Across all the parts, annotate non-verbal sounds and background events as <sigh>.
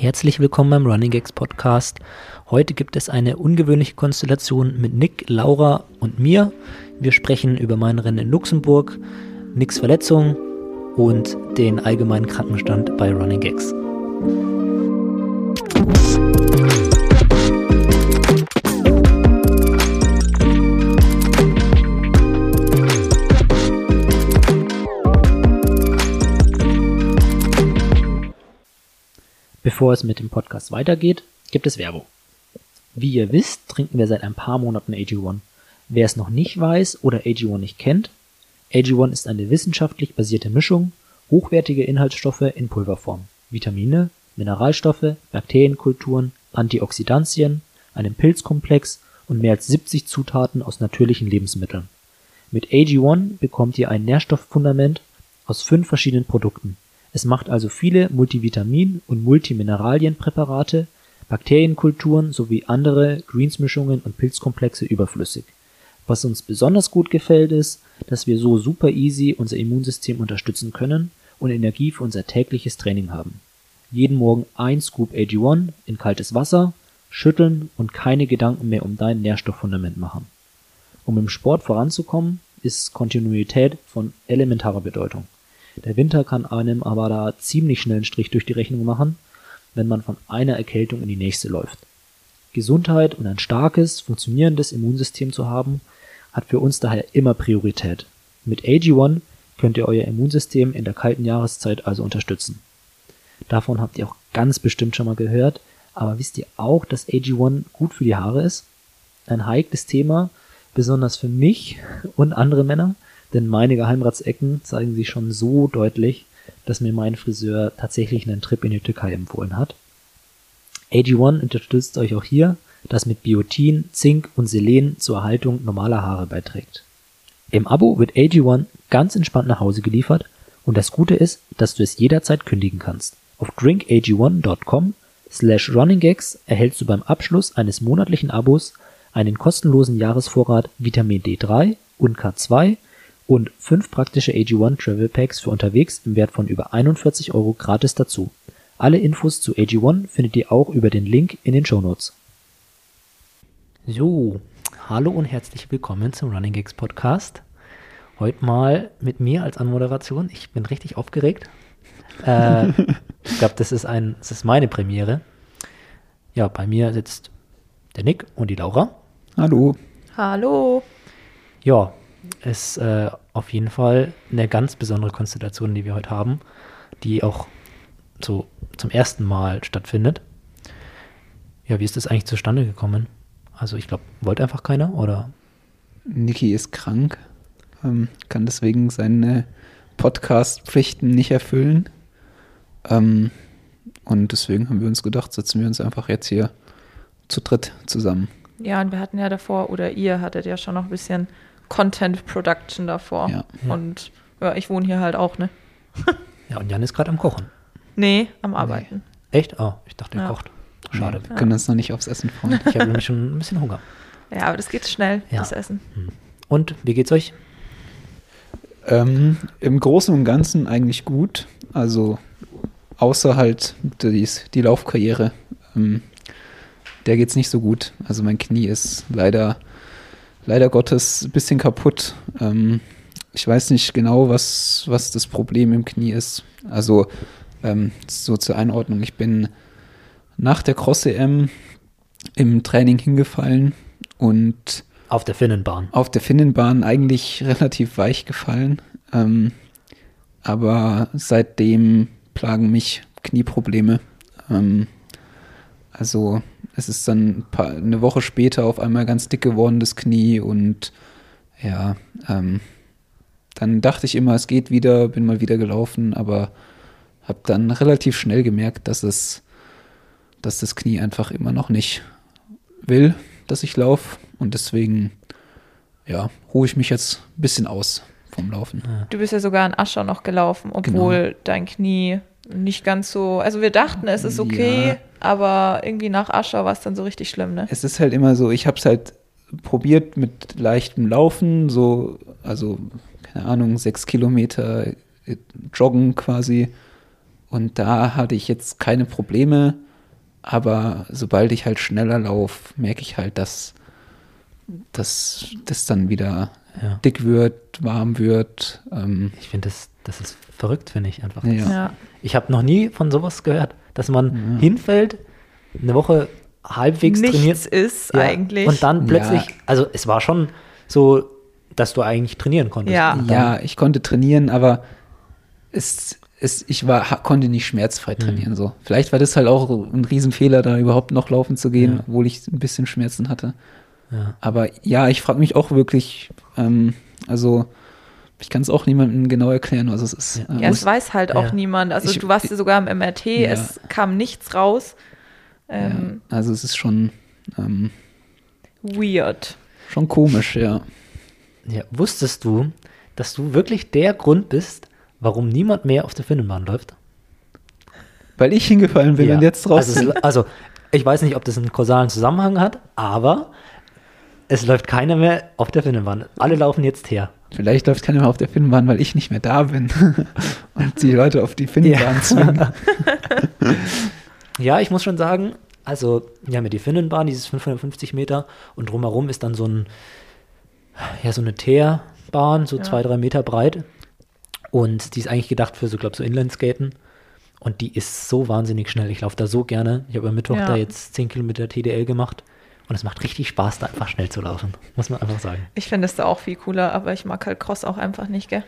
Herzlich willkommen beim Running Gags Podcast. Heute gibt es eine ungewöhnliche Konstellation mit Nick, Laura und mir. Wir sprechen über mein Rennen in Luxemburg, Nicks Verletzung und den allgemeinen Krankenstand bei Running Gags. Bevor es mit dem Podcast weitergeht, gibt es Werbung. Wie ihr wisst, trinken wir seit ein paar Monaten AG1. Wer es noch nicht weiß oder AG1 nicht kennt, AG1 ist eine wissenschaftlich basierte Mischung hochwertiger Inhaltsstoffe in Pulverform, Vitamine, Mineralstoffe, Bakterienkulturen, Antioxidantien, einem Pilzkomplex und mehr als 70 Zutaten aus natürlichen Lebensmitteln. Mit AG1 bekommt ihr ein Nährstofffundament aus fünf verschiedenen Produkten es macht also viele Multivitamin und Multimineralienpräparate, Bakterienkulturen sowie andere Greensmischungen und Pilzkomplexe überflüssig. Was uns besonders gut gefällt ist, dass wir so super easy unser Immunsystem unterstützen können und Energie für unser tägliches Training haben. Jeden Morgen ein Scoop AG1 in kaltes Wasser, schütteln und keine Gedanken mehr um dein Nährstofffundament machen. Um im Sport voranzukommen, ist Kontinuität von elementarer Bedeutung der Winter kann einem aber da ziemlich schnell einen Strich durch die Rechnung machen, wenn man von einer Erkältung in die nächste läuft. Gesundheit und ein starkes, funktionierendes Immunsystem zu haben, hat für uns daher immer Priorität. Mit AG1 könnt ihr euer Immunsystem in der kalten Jahreszeit also unterstützen. Davon habt ihr auch ganz bestimmt schon mal gehört, aber wisst ihr auch, dass AG1 gut für die Haare ist? Ein heikles Thema, besonders für mich und andere Männer, denn meine Geheimratsecken zeigen sich schon so deutlich, dass mir mein Friseur tatsächlich einen Trip in die Türkei empfohlen hat. AG1 unterstützt euch auch hier, das mit Biotin, Zink und Selen zur Erhaltung normaler Haare beiträgt. Im Abo wird AG1 ganz entspannt nach Hause geliefert und das Gute ist, dass du es jederzeit kündigen kannst. Auf drinkag1.com slash runninggags erhältst du beim Abschluss eines monatlichen Abos einen kostenlosen Jahresvorrat Vitamin D3 und K2 und fünf praktische AG1 Travel Packs für unterwegs im Wert von über 41 Euro gratis dazu. Alle Infos zu AG1 findet ihr auch über den Link in den Show Notes. So, hallo und herzlich willkommen zum Running Gigs Podcast. Heute mal mit mir als Anmoderation. Ich bin richtig aufgeregt. Äh, <laughs> ich glaube, das ist ein, das ist meine Premiere. Ja, bei mir sitzt der Nick und die Laura. Hallo. Hallo. Ja, ist äh, auf jeden Fall eine ganz besondere Konstellation, die wir heute haben, die auch so zum ersten Mal stattfindet. Ja, wie ist das eigentlich zustande gekommen? Also ich glaube, wollte einfach keiner, oder? Niki ist krank, ähm, kann deswegen seine Podcast-Pflichten nicht erfüllen. Ähm, und deswegen haben wir uns gedacht, setzen wir uns einfach jetzt hier zu dritt zusammen. Ja, und wir hatten ja davor, oder ihr hattet ja schon noch ein bisschen Content Production davor. Ja. Und ja, ich wohne hier halt auch, ne? <laughs> ja, und Jan ist gerade am Kochen. Nee, am Arbeiten. Nee. Echt? Oh, ich dachte, er ja. kocht. Schade. wir können uns noch nicht aufs Essen freuen. Ich habe nämlich schon ein bisschen Hunger. <laughs> Ja, aber das geht schnell, ja. das Essen. Hm. Und wie geht's euch? Ähm, Im Großen und Ganzen eigentlich gut. Also außer halt die, die Laufkarriere. Ähm, der geht's nicht so gut. Also mein Knie ist leider leider Gottes ein bisschen kaputt. Ähm, ich weiß nicht genau, was, was das Problem im Knie ist. Also ähm, so zur Einordnung. Ich bin nach der Cross-EM im Training hingefallen und auf der Finnenbahn. Auf der Finnenbahn eigentlich relativ weich gefallen. Ähm, aber seitdem plagen mich Knieprobleme. Ähm, also es ist dann ein paar, eine Woche später auf einmal ganz dick geworden, das Knie. Und ja, ähm, dann dachte ich immer, es geht wieder, bin mal wieder gelaufen, aber habe dann relativ schnell gemerkt, dass es, dass das Knie einfach immer noch nicht will, dass ich laufe. Und deswegen, ja, ruhe ich mich jetzt ein bisschen aus vom Laufen. Du bist ja sogar in Ascher noch gelaufen, obwohl genau. dein Knie nicht ganz so. Also wir dachten, es ist okay, ja. Aber irgendwie nach Ascher war es dann so richtig schlimm, ne? Es ist halt immer so, ich habe es halt probiert mit leichtem Laufen, so, also, keine Ahnung, sechs Kilometer äh, joggen quasi. Und da hatte ich jetzt keine Probleme. Aber sobald ich halt schneller laufe, merke ich halt, dass, dass das dann wieder Ja. dick wird, warm wird. Ähm, Ich finde, das, das ist verrückt, finde ich einfach. ja. Ja. Ich habe noch nie von sowas gehört, dass man Ja. hinfällt, eine Woche halbwegs Nichts trainiert ist ja, eigentlich. und dann plötzlich, Ja. also es war schon so, dass du eigentlich trainieren konntest. Ja. Ja, ich konnte trainieren, aber es, es, ich war, konnte nicht schmerzfrei Mhm. trainieren. So. Vielleicht war das halt auch ein Riesenfehler, da überhaupt noch laufen zu gehen, Ja. obwohl ich ein bisschen Schmerzen hatte. Ja. Aber ja, ich frage mich auch wirklich, ähm, also ich kann es auch niemandem genau erklären, was es ist. Ja. Äh, Ja, es weiß halt auch Ja. niemand. Also Ich- du warst ja sogar im MRT, Ja. es kam nichts raus. Ähm, ja, also es ist schon, ähm, Weird. schon komisch, ja. ja. Wusstest du, dass du wirklich der Grund bist, warum niemand mehr auf der Finnenbahn läuft? Weil ich hingefallen bin Ja. und jetzt raus Also, also, ich weiß nicht, ob das einen kausalen Zusammenhang hat, aber es läuft keiner mehr auf der Finnenbahn. Alle laufen jetzt her. Vielleicht läuft keiner mehr auf der Finnbahn, weil ich nicht mehr da bin <laughs> und die Leute auf die Finnbahn Ja. zwingen. <laughs> Ja, ich muss schon sagen, also wir haben ja die Finnenbahn, dieses 550 Meter und drumherum ist dann so ein, ja, so eine Teerbahn, so Ja. zwei, drei Meter breit und die ist eigentlich gedacht für so, glaube so Inlineskaten und die ist so wahnsinnig schnell. Ich laufe da so gerne. Ich habe am Mittwoch Ja. da jetzt 10 Kilometer TDL gemacht und es macht richtig Spaß, da einfach schnell zu laufen, muss man einfach sagen. Ich finde es da auch viel cooler, aber ich mag halt Cross auch einfach nicht, gell?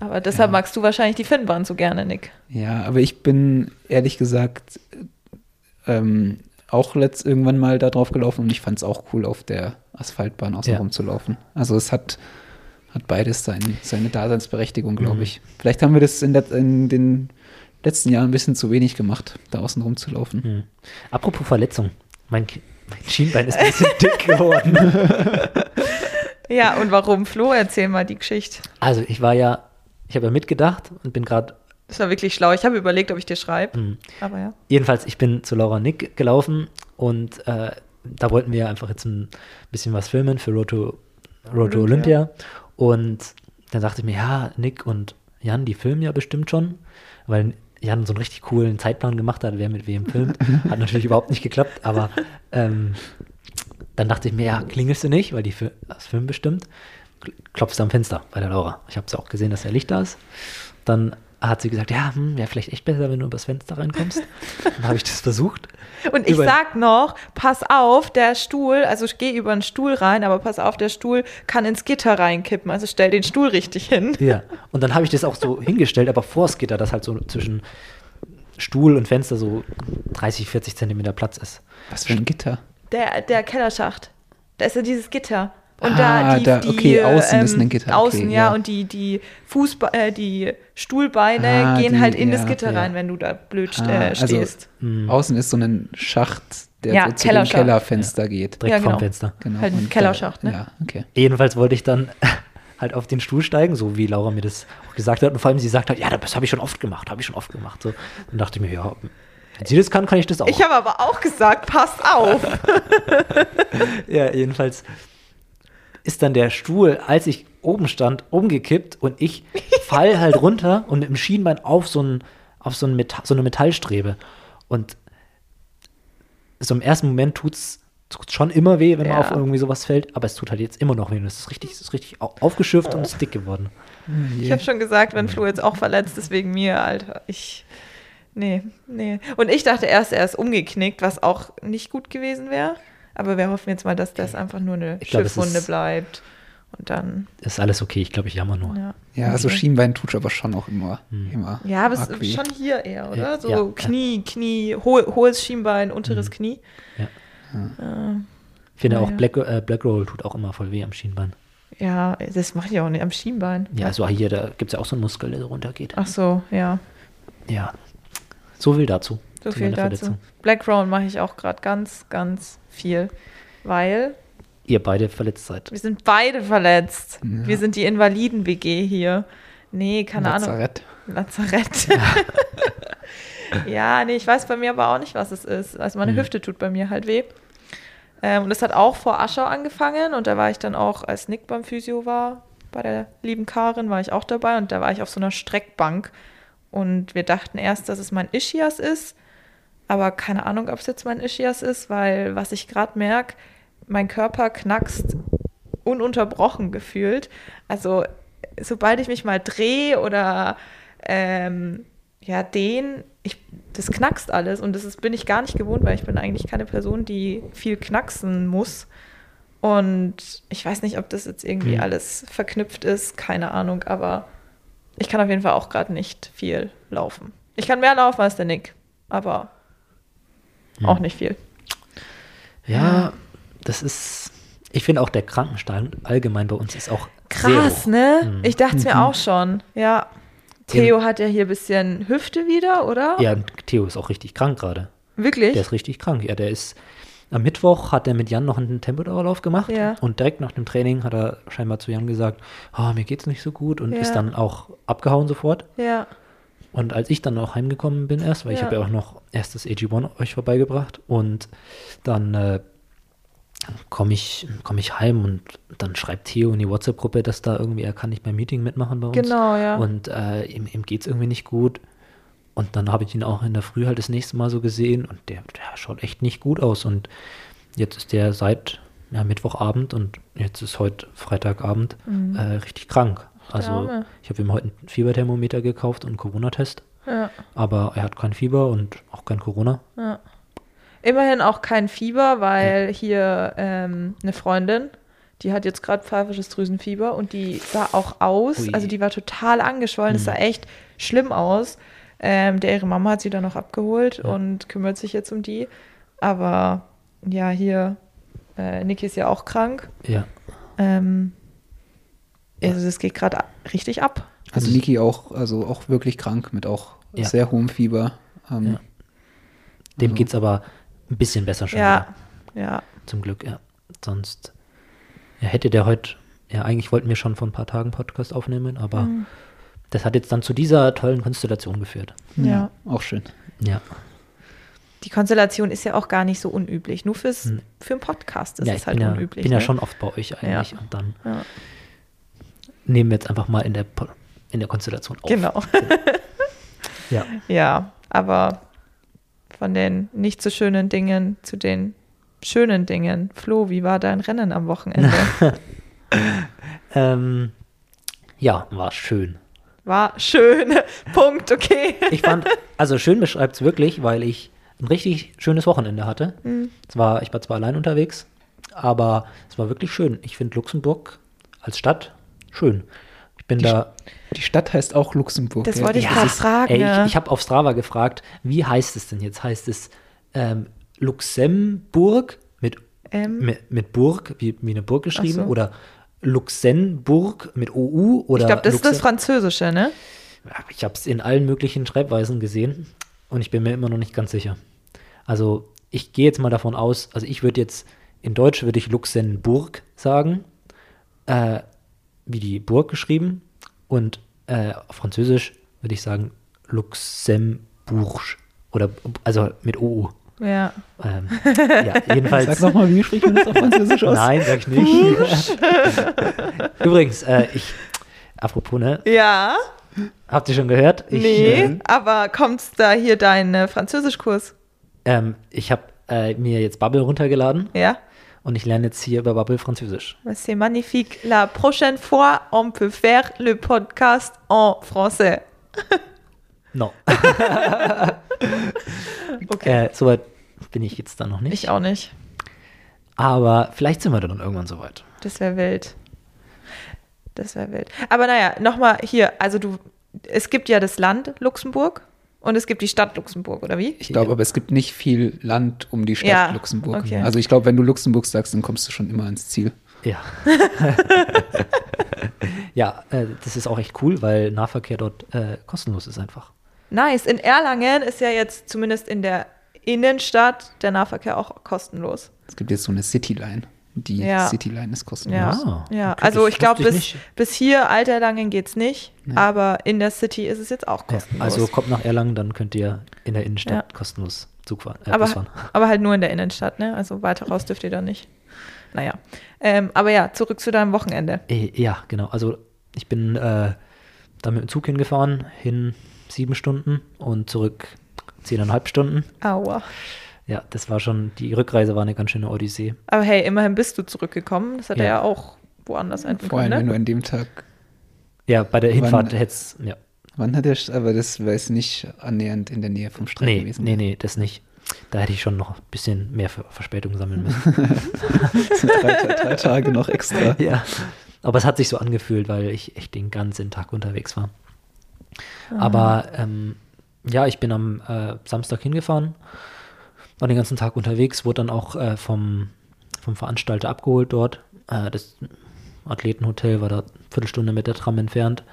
Aber deshalb magst du wahrscheinlich die Finnbahn so gerne, Nick. Ja, aber ich bin ehrlich gesagt ähm, auch letzt irgendwann mal da drauf gelaufen und ich fand es auch cool, auf der Asphaltbahn außenrum Ja. zu laufen. Also es hat, hat beides sein, seine Daseinsberechtigung, glaube Mhm. ich. Vielleicht haben wir das in, der, in den letzten Jahren ein bisschen zu wenig gemacht, da außen rum zu laufen. Hm. Apropos Verletzung, mein, mein Schienbein ist ein bisschen <laughs> dick geworden. Ja, und warum? Flo, erzähl mal die Geschichte. Also ich war ja, ich habe ja mitgedacht und bin gerade Das war wirklich schlau. Ich habe überlegt, ob ich dir schreibe. Hm. Aber ja. Jedenfalls, ich bin zu Laura Nick gelaufen und äh, da wollten wir einfach jetzt ein bisschen was filmen für Roto, Roto Olympia. Olympia. Und dann dachte ich mir, ja, Nick und Jan, die filmen ja bestimmt schon, weil Jan so einen richtig coolen Zeitplan gemacht hat, wer mit wem filmt. Hat natürlich überhaupt nicht geklappt, aber ähm, dann dachte ich mir, ja, klingelst du nicht, weil die das Film bestimmt. Kl- Klopfst am Fenster bei der Laura. Ich habe es auch gesehen, dass der Licht da ist. Dann hat sie gesagt, ja, hm, wäre vielleicht echt besser, wenn du übers Fenster reinkommst. <laughs> Dann habe ich das versucht. Und ich Über- sag noch, pass auf, der Stuhl, also ich gehe über den Stuhl rein, aber pass auf, der Stuhl kann ins Gitter reinkippen. Also stell den Stuhl richtig hin. Ja. Und dann habe ich das auch so <laughs> hingestellt, aber vor das Gitter, dass halt so zwischen Stuhl und Fenster so 30, 40 Zentimeter Platz ist. Was für ein Gitter. Der, der Kellerschacht. Da ist ja dieses Gitter. Und Ah, da die, da- die okay, außen ähm, ist ein Gitter, okay, Außen, ja, ja. und die, die Fußbe äh, die Stuhlbeine Ah, gehen die- halt in ja, das Gitter ja. rein, wenn du da blöd Ah, äh, also- stehst. Hm, Außen ist so ein Schacht, der Ja, so zu dem. Kellerfenster geht. direkt genau. Fenster. Genau. Halt ein Kellerschacht, da, ne? Ja, okay. Jedenfalls wollte ich dann <laughs> halt auf den Stuhl steigen, so wie Laura mir das auch gesagt hat. Und vor allem sie sagt hat, ja, das habe ich schon oft gemacht, habe ich schon oft gemacht. So. Dann dachte ich mir, ja, wenn sie das kann, kann ich das auch. Ich habe aber auch gesagt, pass auf. <laughs> Ja, jedenfalls ist dann der Stuhl, als ich oben stand, umgekippt und ich <laughs> fall halt runter und mit dem Schienbein auf so, ein, auf so, ein Meta so eine Metallstrebe. Und so im ersten Moment tut's tut's schon immer weh, wenn man Ja. auf irgendwie sowas fällt, aber es tut halt jetzt immer noch weh. Und es ist richtig, es ist richtig au- aufgeschürft und es ist dick geworden. Ich habe schon gesagt, wenn Flo jetzt auch verletzt ist wegen mir, Alter, ich. Nee, nee. Und ich dachte erst, er ist umgeknickt, was auch nicht gut gewesen wäre. Aber wir hoffen jetzt mal, dass das einfach nur eine Ich glaub, Schiffwunde ist- bleibt. Und dann, Ist alles okay, ich glaube, ich jammer nur. ja. Ja, also Okay. Schienbein tut aber schon auch immer. Hm. immer Ja, aber es ist schon hier eher, oder? Ja, So ja, ja. Knie, Knie, hohe, hohes Schienbein, unteres Mhm. Knie. Ja. Äh, Ich finde auch. Black, äh, Black Roll tut auch immer voll weh am Schienbein. ja, das mache ich auch nicht am Schienbein. Ja, also hier, da gibt es ja auch so einen Muskel, der so runtergeht. Ach so, ja. Ja. So viel dazu. So viel dazu. Verletzung. Black Roll mache ich auch gerade ganz, ganz viel. Weil Ihr beide verletzt seid. wir sind beide verletzt. Ja. Wir sind die Invaliden-WG hier. Nee, keine Ahnung. Lazarett. Lazarett. <laughs> ja, nee, ich weiß bei mir aber auch nicht, was es ist. Also meine Mhm. Hüfte tut bei mir halt weh. Ähm, und das hat auch vor Aschau angefangen und da war ich dann auch, als Nick beim Physio war, bei der lieben Karin, war ich auch dabei und da war ich auf so einer Streckbank und wir dachten erst, dass es mein Ischias ist, Aber keine Ahnung, ob es jetzt mein Ischias ist, weil was ich gerade merke, mein Körper knackst ununterbrochen gefühlt. Also sobald ich mich mal drehe oder ähm, ja, den, ich, das knackst alles und das ist, bin ich gar nicht gewohnt, weil ich bin eigentlich keine Person, die viel knacksen muss. Und ich weiß nicht, ob das jetzt irgendwie Mhm. alles verknüpft ist, keine Ahnung, aber ich kann auf jeden Fall auch gerade nicht viel laufen. Ich kann mehr laufen als der Nick, aber Hm. auch nicht viel. Ja, das ist. Ich finde auch der Krankenstand allgemein bei uns ist auch Krass, hoch. ne? Mhm. Ich dachte es mir auch schon. Ja. Theo hat ja hier ein bisschen Hüfte wieder, oder? Ja, Theo ist auch richtig krank gerade. Wirklich? Der ist richtig krank. Ja, der ist. Am Mittwoch hat er mit Jan noch einen Tempodauerlauf gemacht Ja. und direkt nach dem Training hat er scheinbar zu Jan gesagt, oh, mir geht's nicht so gut und Ja. ist dann auch abgehauen sofort. ja. Und als ich dann auch heimgekommen bin erst, weil ich Ja. habe ja auch noch erst das AG1 euch vorbeigebracht und dann äh, komme ich, komm ich heim und dann schreibt Theo in die WhatsApp-Gruppe, dass da irgendwie, er kann nicht beim Meeting mitmachen bei uns. Genau, ja. Und äh, ihm, ihm geht es irgendwie nicht gut. Und dann habe ich ihn auch in der Früh halt das nächste Mal so gesehen und der, der schaut echt nicht gut aus. Und jetzt ist der seit ja, Mittwochabend und jetzt ist heute Freitagabend äh, richtig krank. Also ich habe ihm heute ein Fieberthermometer gekauft und einen Corona-Test. ja. Aber er hat kein Fieber und auch kein Corona. Ja. Immerhin auch kein Fieber, weil hier ähm, eine Freundin, die hat jetzt gerade pfeifisches Drüsenfieber und die sah auch aus, Ui. also die war total angeschwollen, es sah echt schlimm aus. Ähm, der ihre Mama hat sie dann noch abgeholt und kümmert sich jetzt um die. Aber ja, hier, äh, Niki ist ja auch krank. Ja. Ähm, also das geht gerade richtig ab. Also Niki auch, also auch wirklich krank mit auch Ja. sehr hohem Fieber. Ähm, Ja. Dem Also- geht's aber ein bisschen besser schon. Ja, wieder, ja. zum Glück, ja. Sonst ja, hätte der heute, ja, eigentlich wollten wir schon vor ein paar Tagen Podcast aufnehmen, aber Mhm. das hat jetzt dann zu dieser tollen Konstellation geführt. Ja. Auch schön. Ja. Die Konstellation ist ja auch gar nicht so unüblich. Nur fürs, Hm. für einen Podcast ist ja, es ich halt bin, ja, unüblich. bin ja ne? schon oft bei euch eigentlich Ja. und dann Ja. Nehmen wir jetzt einfach mal in der, in der Konstellation auf. Genau. <laughs> Ja. Ja, aber von den nicht so schönen Dingen zu den schönen Dingen. Flo, wie war dein Rennen am Wochenende? <laughs> Ähm, ja, war schön. War schön. <laughs> Punkt, okay. Ich fand, also schön beschreibt es wirklich, weil ich ein richtig schönes Wochenende hatte. Mhm. Es war, ich war zwar allein unterwegs, aber es war wirklich schön. Ich finde Luxemburg als Stadt schön. Ich bin Die, da. die Stadt heißt auch Luxemburg. Das ja. wollte ich Ja, gerade fragen. Ey, ja. ich ich habe auf Strava gefragt, wie heißt es denn jetzt? Heißt es ähm, Luxemburg mit, Ähm? mit, mit Burg, wie, wie eine Burg geschrieben, so. oder Luxemburg mit OU oder ich glaube, das ist das Luxem- Französische, ne? Ich habe es in allen möglichen Schreibweisen gesehen und ich bin mir immer noch nicht ganz sicher. Also ich gehe jetzt mal davon aus, also ich würde jetzt, in Deutsch würde ich Luxemburg sagen, äh, wie die Burg geschrieben und äh, auf Französisch würde ich sagen Luxembourg oder also mit OU. Ja. Ähm, ja, <laughs> jedenfalls. Sag nochmal, wie spricht man das auf Französisch aus? Nein, sag ich nicht. <laughs> Übrigens, äh, ich, apropos, ne, Ja, habt ihr schon gehört? Ich, nee, äh, aber kommt da hier dein äh, Französischkurs? Ähm, ich habe äh, mir jetzt Bubble runtergeladen Ja. Und ich lerne jetzt hier über Bubble Französisch. C'est magnifique. La prochaine fois, on peut faire le podcast en français. <laughs> No. <laughs> Okay. äh, Soweit bin ich jetzt dann noch nicht. Ich auch nicht. Aber vielleicht sind wir dann irgendwann soweit. Das wäre wild. Das wäre wild. Aber naja, nochmal hier, also du, es gibt ja das Land Luxemburg und es gibt die Stadt Luxemburg, oder wie? Ich glaube, aber es gibt nicht viel Land um die Stadt Ja, Luxemburg. okay. Also ich glaube, wenn du Luxemburg sagst, dann kommst du schon immer ans Ziel. Ja. <laughs> ja, äh, das ist auch echt cool, weil Nahverkehr dort äh, kostenlos ist einfach. Nice. In Erlangen ist ja jetzt zumindest in der Innenstadt der Nahverkehr auch kostenlos. Es gibt jetzt so eine Cityline. Die Ja. Cityline ist kostenlos. Ja, Ah, ja. okay, also ich glaube, bis, nicht. bis hier Alterlangen geht es nicht, Nee. aber in der City ist es jetzt auch Ja, kostenlos. also kommt nach Erlangen, dann könnt ihr in der Innenstadt kostenlos Zug fahren. Äh, aber, fahren. <laughs> aber halt nur in der Innenstadt, ne? Also weiter raus dürft ihr da nicht. Naja. Ähm, aber ja, zurück zu deinem Wochenende. Äh, Ja, genau. Also ich bin äh, da mit dem Zug hingefahren, hin sieben Stunden und zurück zehneinhalb Stunden. Aua. Ja, das war schon, die Rückreise war eine ganz schöne Odyssee. Aber hey, immerhin bist du zurückgekommen. Das hätte Ja. ja auch woanders enden Vor allem, wenn können. du Ne? an dem Tag, Ja, bei der Hinfahrt hätte es, ja. wann hat er, aber das war jetzt nicht annähernd in der Nähe vom Strand Nee, gewesen. nee, nee, das nicht. Da hätte ich schon noch ein bisschen mehr Ver Verspätung sammeln müssen. Das <laughs> sind drei, drei Tage noch extra. <laughs> ja. Aber es hat sich so angefühlt, weil ich echt den ganzen Tag unterwegs war. Aber ähm, ja, ich bin am äh, Samstag hingefahren, war den ganzen Tag unterwegs, wurde dann auch äh, vom, vom Veranstalter abgeholt dort. Äh, das Athletenhotel war da eine Viertelstunde mit der Tram entfernt.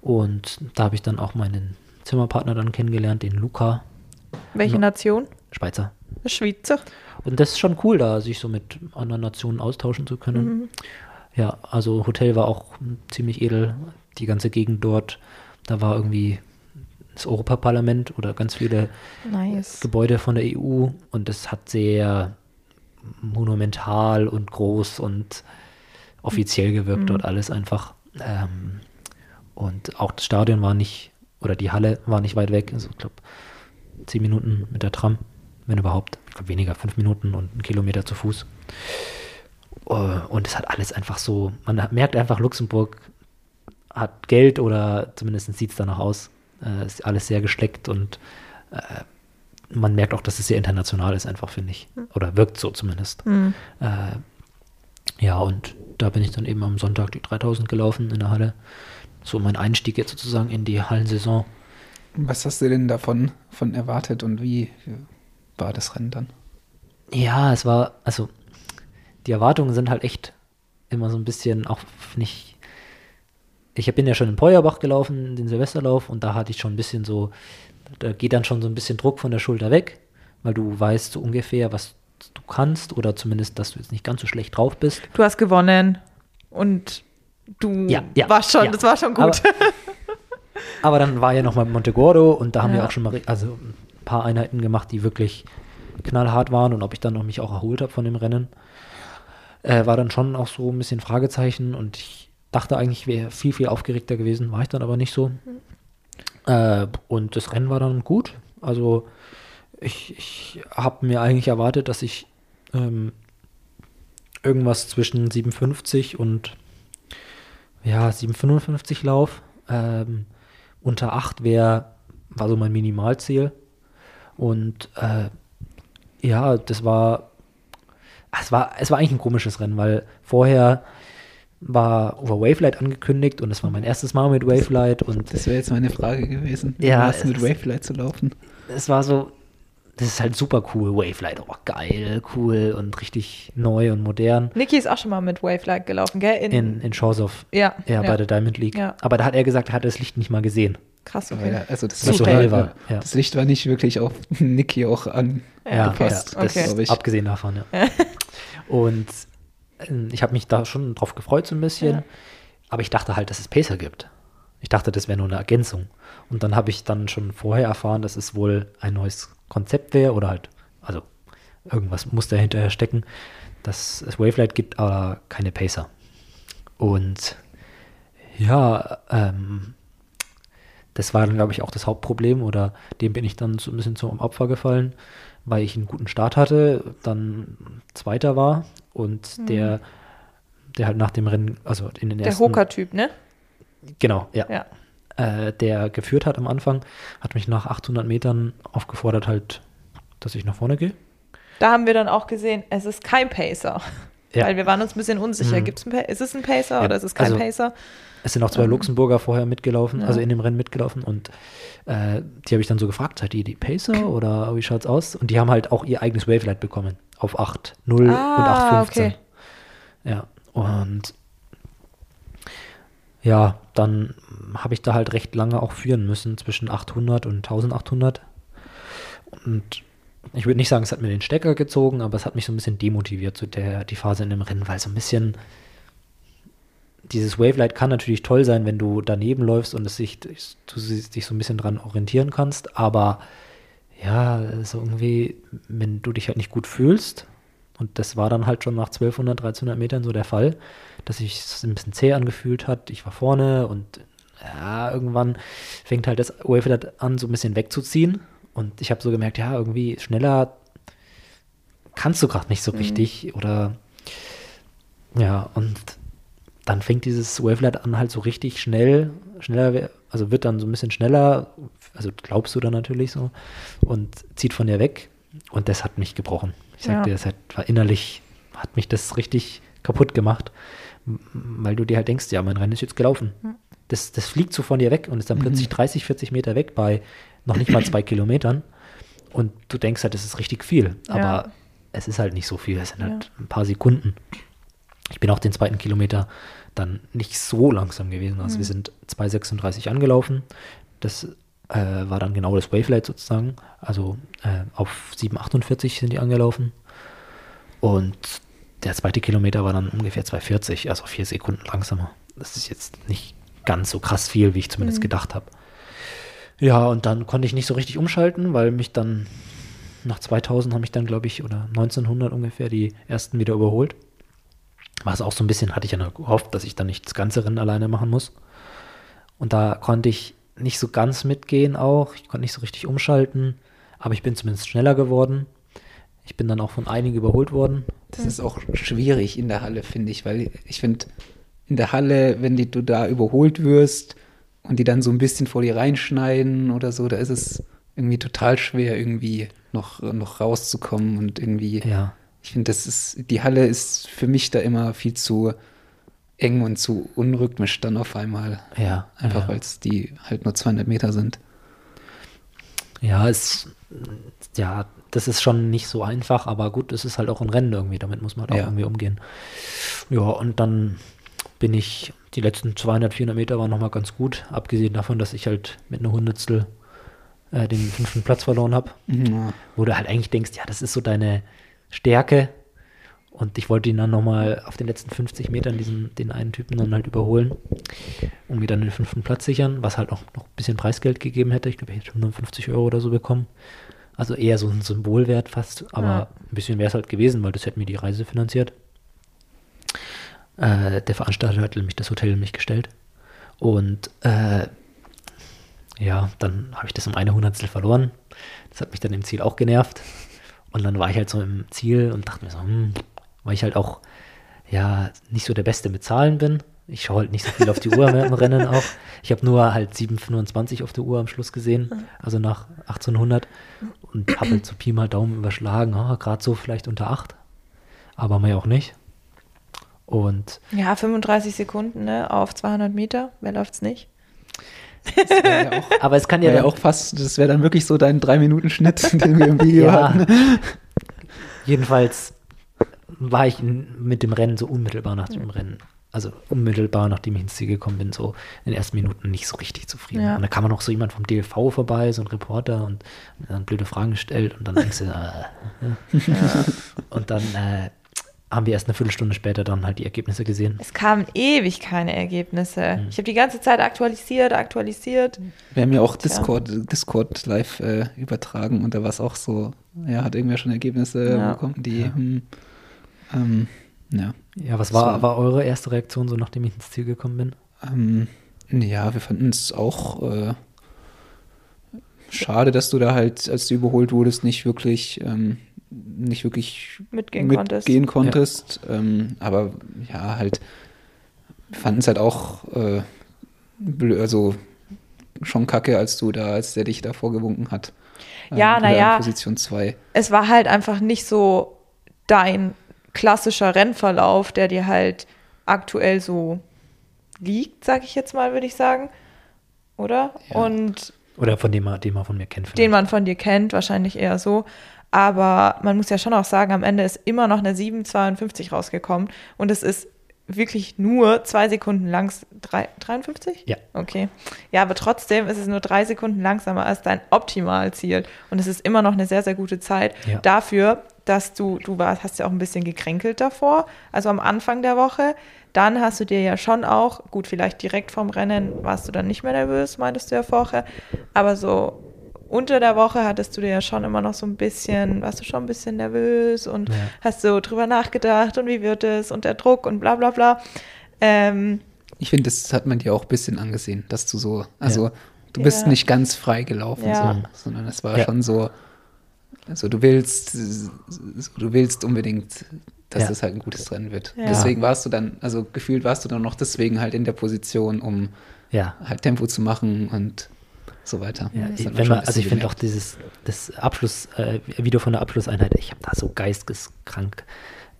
Und da habe ich dann auch meinen Zimmerpartner dann kennengelernt, den Luca, Welche. Nation? Schweizer. Schweizer. Und das ist schon cool, da sich so mit anderen Nationen austauschen zu können. Ja, also Hotel war auch ziemlich edel, die ganze Gegend dort. Da war irgendwie das Europaparlament oder ganz viele Nice. Gebäude von der EU und das hat sehr monumental und groß und offiziell gewirkt dort alles einfach. Ähm, und auch das Stadion war nicht, oder die Halle war nicht weit weg, also ich glaube zehn Minuten mit der Tram, wenn überhaupt. Ich glaube weniger, fünf Minuten und einen Kilometer zu Fuß. Äh, Und es hat alles einfach so, man merkt einfach, Luxemburg hat Geld oder zumindest sieht es danach aus. Äh, ist alles sehr geschleckt und äh, man merkt auch, dass es sehr international ist, einfach, finde ich. Oder wirkt so zumindest. Hm. Äh, ja, und da bin ich dann eben am Sonntag die 3000 gelaufen in der Halle. So mein Einstieg jetzt sozusagen in die Hallensaison. Was hast du denn davon von erwartet und wie war das Rennen dann? Ja, es war, also die Erwartungen sind halt echt immer so ein bisschen, auch nicht. Ich bin ja schon in Peuerbach gelaufen, den Silvesterlauf, und da hatte ich schon ein bisschen so, da geht dann schon so ein bisschen Druck von der Schulter weg, weil du weißt so ungefähr, was du kannst, oder zumindest, dass du jetzt nicht ganz so schlecht drauf bist. Du hast gewonnen und du Ja, ja, warst schon, ja. das war schon gut. Aber <laughs> dann war ja noch mal Montegordo und da haben wir auch schon mal also ein paar Einheiten gemacht, die wirklich knallhart waren und ob ich dann noch mich auch erholt habe von dem Rennen, äh, war dann schon auch so ein bisschen Fragezeichen und ich dachte eigentlich, ich wäre viel, viel aufgeregter gewesen, war ich dann aber nicht so. Äh, und das Rennen war dann gut. Also ich, ich habe mir eigentlich erwartet, dass ich ähm, irgendwas zwischen 57 und ja, 755 lauf. Ähm, unter 8 wäre, war so mein Minimalziel. Und äh, ja, das war, es war, es war eigentlich ein komisches Rennen, weil vorher war Over Wavelight angekündigt und es war mein erstes Mal mit Wavelight und Das wäre jetzt meine Frage gewesen. Wie Ja, war es mit Wavelight zu laufen? es war so, das ist halt super cool, Wavelight, oh geil, cool und richtig neu und modern. Niki ist auch schon mal mit Wavelight gelaufen, gell? In, in Shores of, ja, ja, bei der Diamond League. Ja. Aber da hat er gesagt, er hat das Licht nicht mal gesehen. Krass, okay. da- also das, Licht so hell war, ja. das Licht war nicht wirklich auf <laughs> Niki auch an. Ja, okay. das Okay. glaube ich. Abgesehen davon, ja. <laughs> und ich habe mich da schon drauf gefreut so ein bisschen, Ja. aber ich dachte halt, dass es Pacer gibt. Ich dachte, das wäre nur eine Ergänzung. Und dann habe ich dann schon vorher erfahren, dass es wohl ein neues Konzept wäre oder halt, also irgendwas muss dahinter stecken, dass es Wavelight gibt, aber keine Pacer. Und ja, ähm, das war dann, glaube ich, auch das Hauptproblem oder dem bin ich dann so ein bisschen zum Opfer gefallen, weil ich einen guten Start hatte, dann Zweiter war und der, der halt nach dem Rennen, also in den Der ersten, Hoker-Typ, ne? genau, ja, Ja. Äh, der geführt hat am Anfang, hat mich nach 800 Metern aufgefordert halt, dass ich nach vorne gehe. Da haben wir dann auch gesehen, es ist kein Pacer. Ja. Weil wir waren uns ein bisschen unsicher. Mhm. Gibt's ein ist es ein Pacer Ja, oder ist es kein also- Pacer? Es sind auch zwei Ähm, Luxemburger vorher mitgelaufen, ja. also in dem Rennen mitgelaufen und äh, die habe ich dann so gefragt, seid ihr die Pacer <clears throat> oder wie schaut's aus? Und die haben halt auch ihr eigenes Wavelight bekommen auf 8.0 und Ah, 8.15. okay. Ja, und ja, dann habe ich da halt recht lange auch führen müssen, zwischen 800 und 1800. Und ich würde nicht sagen, es hat mir den Stecker gezogen, aber es hat mich so ein bisschen demotiviert, so der, die Phase in dem Rennen, weil so ein bisschen dieses Wavelight kann natürlich toll sein, wenn du daneben läufst und es sich, du dich so ein bisschen dran orientieren kannst, aber ja, so irgendwie, wenn du dich halt nicht gut fühlst, und das war dann halt schon nach 1200, 1300 Metern so der Fall, dass sich es ein bisschen zäh angefühlt hat. Ich war vorne und ja, irgendwann fängt halt das Wavelight an, so ein bisschen wegzuziehen Und ich habe so gemerkt, ja, irgendwie schneller kannst du gerade nicht so richtig. Oder ja, und dann fängt dieses Wavelight an halt so richtig schnell, schneller, also wird dann so ein bisschen schneller, also glaubst du dann natürlich so, und zieht von dir weg. Und das hat mich gebrochen. Ich sag Ja. dir, das hat, war innerlich, hat mich das richtig kaputt gemacht, weil du dir halt denkst, ja, mein Rennen ist jetzt gelaufen. Das, das fliegt so von dir weg und ist dann plötzlich 30, 40 Meter weg bei noch nicht mal zwei Kilometern. Und du denkst halt, das ist richtig viel. Aber Ja. es ist halt nicht so viel. Es sind halt Ja. ein paar Sekunden. Ich bin auch den zweiten Kilometer dann nicht so langsam gewesen. Also wir sind 2,36 angelaufen. Das äh, war dann genau das Wavelight sozusagen. Also äh, auf 7,48 sind die angelaufen. Und der zweite Kilometer war dann ungefähr 2,40, also vier Sekunden langsamer. Das ist jetzt nicht ganz so krass viel, wie ich zumindest gedacht habe. Ja, und dann konnte ich nicht so richtig umschalten, weil mich dann nach 2000 haben mich dann, glaube ich, oder 1900 ungefähr die ersten wieder überholt. War es auch so ein bisschen, hatte ich ja noch gehofft, dass ich dann nicht das ganze Rennen alleine machen muss. Und da konnte ich nicht so ganz mitgehen auch. Ich konnte nicht so richtig umschalten, aber ich bin zumindest schneller geworden. Ich bin dann auch von einigen überholt worden. Das ist auch schwierig in der Halle, finde ich, weil ich finde, in der Halle, wenn die, du da überholt wirst und die dann so ein bisschen vor dir reinschneiden oder so, da ist es irgendwie total schwer, irgendwie noch, noch rauszukommen und irgendwie. Ja. Ich finde, das ist, die Halle ist für mich da immer viel zu eng und zu unrhythmisch dann auf einmal. Ja. Einfach ja. weil es die halt nur 200 Meter sind. Ja, es, ja, das ist schon nicht so einfach, aber gut, es ist halt auch ein Rennen irgendwie, damit muss man halt auch Ja. irgendwie umgehen. Ja, und dann bin ich, die letzten 200, 400 Meter waren nochmal ganz gut, abgesehen davon, dass ich halt mit einer Hundertstel äh, den fünften Platz verloren habe, Ja. wo du halt eigentlich denkst, ja, das ist so deine Stärke. Und ich wollte ihn dann nochmal auf den letzten 50 Metern diesen, den einen Typen dann halt überholen, um mir dann den fünften Platz sichern, was halt auch noch ein bisschen Preisgeld gegeben hätte. Ich glaube, ich hätte 150 Euro oder so bekommen. Also eher so ein Symbolwert fast, aber Ja. ein bisschen wäre es halt gewesen, weil das hätte mir die Reise finanziert. Äh, der Veranstalter hat nämlich das Hotel mich gestellt. Und äh, ja, dann habe ich das um eine Hundertstel verloren. Das hat mich dann im Ziel auch genervt. Und dann war ich halt so im Ziel und dachte mir so, hm, weil ich halt auch ja nicht so der Beste mit Zahlen bin. Ich schaue halt nicht so viel auf die Uhr im Rennen auch. Ich habe nur halt 7,25 auf der Uhr am Schluss gesehen, also nach 1800 und habe halt so Pi mal Daumen überschlagen, ah, gerade so vielleicht unter 8, aber mehr auch nicht. Und Ja, 35 Sekunden ne, auf 200 Meter. Wer läuft's nicht? Das wäre ja auch, <laughs> aber es kann ja, wär ja dann- auch fast, das wäre dann wirklich so dein Drei-Minuten-Schnitt, <laughs> den wir im Video Ja. hatten. <laughs> Jedenfalls war ich mit dem Rennen so unmittelbar nach dem Rennen, also unmittelbar nachdem ich ins Ziel gekommen bin, so in den ersten Minuten nicht so richtig zufrieden. Ja. Und da kam noch so jemand vom DLV vorbei, so ein Reporter und dann blöde Fragen gestellt und dann denkst du, äh, und dann äh, haben wir erst eine Viertelstunde später dann halt die Ergebnisse gesehen. Es kamen ewig keine Ergebnisse. Ich habe die ganze Zeit aktualisiert, aktualisiert. Wir haben ja auch. Discord, Discord live äh, übertragen und da war es auch so, ja, hat irgendwer schon Ergebnisse Ja. bekommen, die, hm, ähm, ja. Ja, was war, So. war eure erste Reaktion, so nachdem ich ins Ziel gekommen bin? Ähm, ja, wir fanden es auch äh, schade, dass du da halt, als du überholt wurdest, nicht wirklich, ähm, nicht wirklich Mitgehen konntest. mitgehen konntest. Ähm, aber ja, halt, wir fanden es halt auch, äh, also schon kacke, als du da, als der dich da vorgewunken hat. Ja, Ähm, ja. Position 2. Es war halt einfach nicht so dein klassischer Rennverlauf, der dir halt aktuell so liegt, sag ich jetzt mal, würde ich sagen. Oder? Ja. Und Oder von dem, man- den man von mir kennt. den vielleicht. man von dir kennt, wahrscheinlich eher so. Aber man muss ja schon auch sagen, am Ende ist immer noch eine 7,52 rausgekommen. Und es ist wirklich nur zwei Sekunden langs. Drei, 53? Ja. Okay. Ja, aber trotzdem ist es nur drei Sekunden langsamer als dein Optimalziel. Und es ist immer noch eine sehr, sehr gute Zeit Ja. dafür, dass du, du warst, hast ja auch ein bisschen gekränkelt davor, also am Anfang der Woche. Dann hast du dir ja schon auch, gut, vielleicht direkt vorm Rennen warst du dann nicht mehr nervös, meintest du ja vorher, aber so unter der Woche hattest du dir ja schon immer noch so ein bisschen, warst du schon ein bisschen nervös und Ja. hast so drüber nachgedacht und wie wird es und der Druck und bla bla bla. Ähm, Ich finde, das hat man dir auch ein bisschen angesehen, dass du so, also du bist Ja. nicht ganz frei gelaufen, Ja. so, sondern es war Ja. schon so, also du willst, so, du willst unbedingt, dass Ja. das halt ein gutes Rennen wird. Ja. Deswegen warst du dann, also gefühlt warst du dann noch deswegen halt in der Position, um Ja. halt Tempo zu machen und so weiter. Ja, Das ich, wenn man, ein also ich finde auch dieses das Abschluss, äh, Video von der Abschlusseinheit, ich habe da so geisteskrank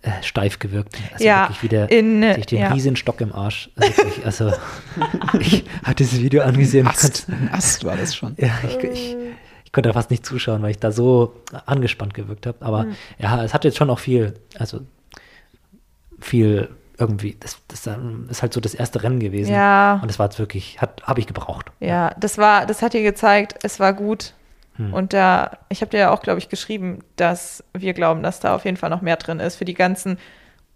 äh, steif gewirkt. Also Ja, wirklich wieder in, sich den ja. riesen Stock im Arsch. Also, wirklich, also <laughs> ich habe dieses Video angesehen. Ich Ast, konnte, ein Ast war das schon. ja, ich, ich, ich konnte da fast nicht zuschauen, weil ich da so angespannt gewirkt habe. Aber Mhm. ja, es hat jetzt schon auch viel, also viel irgendwie, das, das ähm, ist halt so das erste Rennen gewesen. Ja. Und das war jetzt wirklich, hat habe ich gebraucht. Ja, das war, das hat dir gezeigt, es war gut. Hm. Und da, ich habe dir ja auch, glaube ich, geschrieben, dass wir glauben, dass da auf jeden Fall noch mehr drin ist. Für die ganzen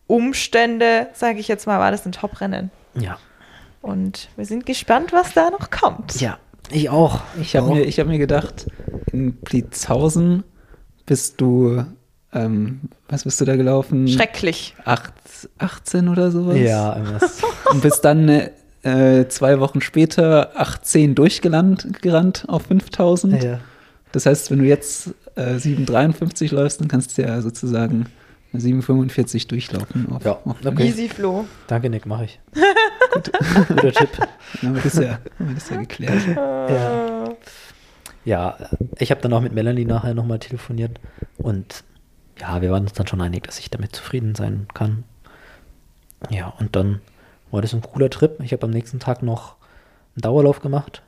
Umstände, sage ich jetzt mal, war das ein Top-Rennen. Ja. Und wir sind gespannt, was da noch kommt. Ja, ich auch. Ich habe mir, ich hab mir gedacht, in Blitzhausen bist du, ähm, was bist du da gelaufen? Schrecklich. Acht, 18 oder sowas? Ja, irgendwas. <laughs> Und bist dann äh, zwei Wochen später 18 durchgerannt gerannt auf 5000. ja. Das heißt, wenn du jetzt äh, 7,53 läufst, dann kannst du ja sozusagen eine 7,45 durchlaufen. Auf, Ja, auf okay. Easy Flo. Danke, Nick, mache ich. <laughs> Guter Tipp. Dann haben wir das ja, haben wir das ja geklärt. Ja. Ja, ich habe dann auch mit Melanie nachher nochmal telefoniert und ja, wir waren uns dann schon einig, dass ich damit zufrieden sein kann. Ja, und dann war das ein cooler Trip. Ich habe am nächsten Tag noch einen Dauerlauf gemacht.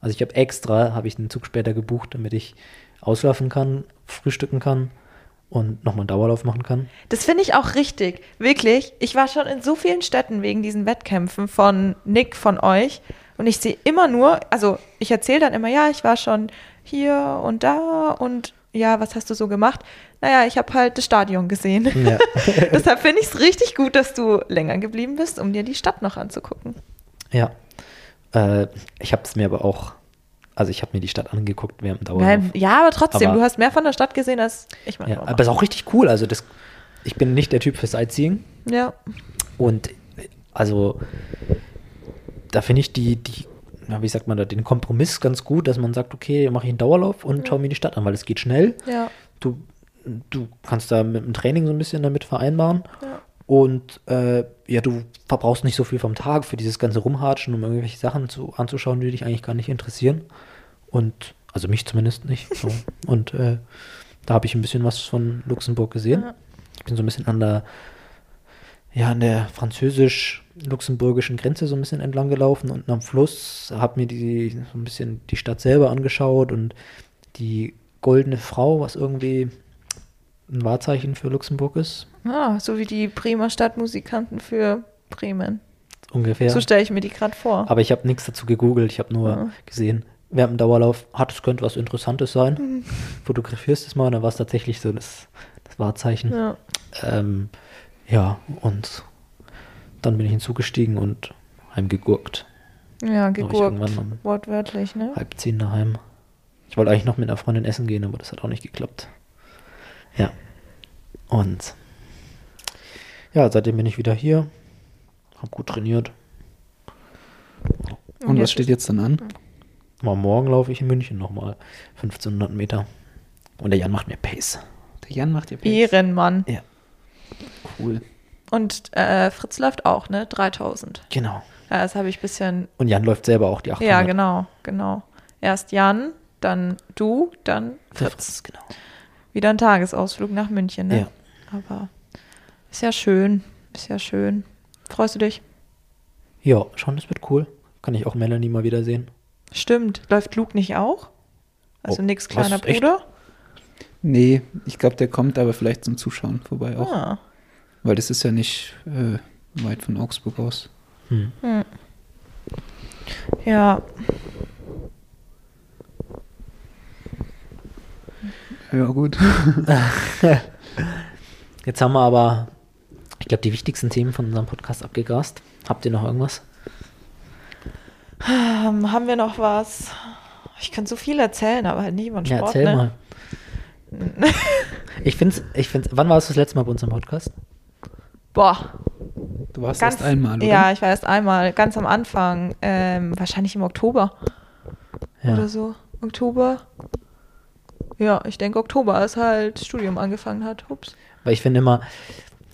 Also ich habe extra, habe ich den Zug später gebucht, damit ich auslaufen kann, frühstücken kann und nochmal einen Dauerlauf machen kann. Das finde ich auch richtig. Wirklich. Ich war schon in so vielen Städten wegen diesen Wettkämpfen von Nick, von euch. Und ich sehe immer nur, also ich erzähle dann immer, ja, ich war schon hier und da und ja, was hast du so gemacht? Naja, ich habe halt das Stadion gesehen. Ja. <laughs> Deshalb finde ich es richtig gut, dass du länger geblieben bist, um dir die Stadt noch anzugucken. Ja. Äh, ich habe es mir aber auch, also ich habe mir die Stadt angeguckt während dem Dauerlauf. Ja, aber trotzdem, Aber- du hast mehr von der Stadt gesehen als ich Ja, manchmal. aber es ist auch richtig cool. Also das, ich bin nicht der Typ für Sightseeing ja. und also da finde ich die, die, ja, wie sagt man da, den Kompromiss ganz gut, dass man sagt, okay, mache ich einen Dauerlauf und schaue mir die Stadt an, weil es geht schnell. Ja. Du, du kannst da mit dem Training so ein bisschen damit vereinbaren. Ja. Und äh, ja, du verbrauchst nicht so viel vom Tag für dieses ganze Rumhatschen, um irgendwelche Sachen zu, anzuschauen, die dich eigentlich gar nicht interessieren. Und, also mich zumindest nicht. So. <laughs> Und äh, da habe ich ein bisschen was von Luxemburg gesehen. Ja. Ich bin so ein bisschen an der, ja, an der französisch-luxemburgischen Grenze so ein bisschen entlang gelaufen und am Fluss habe mir die so ein bisschen die Stadt selber angeschaut und die goldene Frau, was irgendwie ein Wahrzeichen für Luxemburg ist, Ah, so wie die Bremer Stadtmusikanten für Bremen. ungefähr. So stelle ich mir die gerade vor. Aber ich habe nichts dazu gegoogelt, ich habe nur Ja. gesehen, während dem Dauerlauf, hat es könnte was Interessantes sein. Mhm. Fotografierst es mal, und dann war es tatsächlich so das, das Wahrzeichen. ja. Ähm, ja, und dann bin ich hinzugestiegen und heimgegurkt. ja, gegurkt. um Wortwörtlich, ne? halb zehn daheim. Ich wollte eigentlich noch mit einer Freundin essen gehen, aber das hat auch nicht geklappt. Ja. Und ja, seitdem bin ich wieder hier. Hab gut trainiert. Und jetzt was steht jetzt dann an? Mal morgen laufe ich in München nochmal 1500 Meter. Und der Jan macht mir Pace. Der Jan macht ja Pace. Ehrenmann. Ja, Cool. Und äh, Fritz läuft auch, ne? 3000. genau. Ja, das habe ich ein bisschen. Und Jan läuft selber auch die 800. Ja, genau, genau. Erst Jan, dann du, dann Fritz. Fritz, genau. Wieder ein Tagesausflug nach München, ne? Ja. Aber ist ja schön. Ist ja schön. Freust du dich? Ja, schon, das wird cool. Kann ich auch Melanie mal wieder sehen. Stimmt. Läuft Luke nicht auch? Also Oh, nix was? kleiner Echt? Bruder? Nee, ich glaube, der kommt aber vielleicht zum Zuschauen vorbei auch. Ah. Weil das ist ja nicht äh, weit von Augsburg aus. Hm. Hm. Ja, Ja, gut. <laughs> Jetzt haben wir aber, ich glaube, die wichtigsten Themen von unserem Podcast abgegrast. Habt ihr noch irgendwas? ähm, haben wir noch was? Ich kann so viel erzählen, aber halt nicht über den Ja, Sport, erzähl ne? mal. <laughs> Ich finde ich find's, wann warst du das letzte Mal bei uns im Podcast? Boah, Du warst ganz, erst einmal, oder? Ja, ich war erst einmal, ganz am Anfang, ähm, wahrscheinlich im Oktober. Ja. oder so. Oktober. Ja, ich denke Oktober, als halt Studium angefangen hat. Ups. Weil ich finde immer,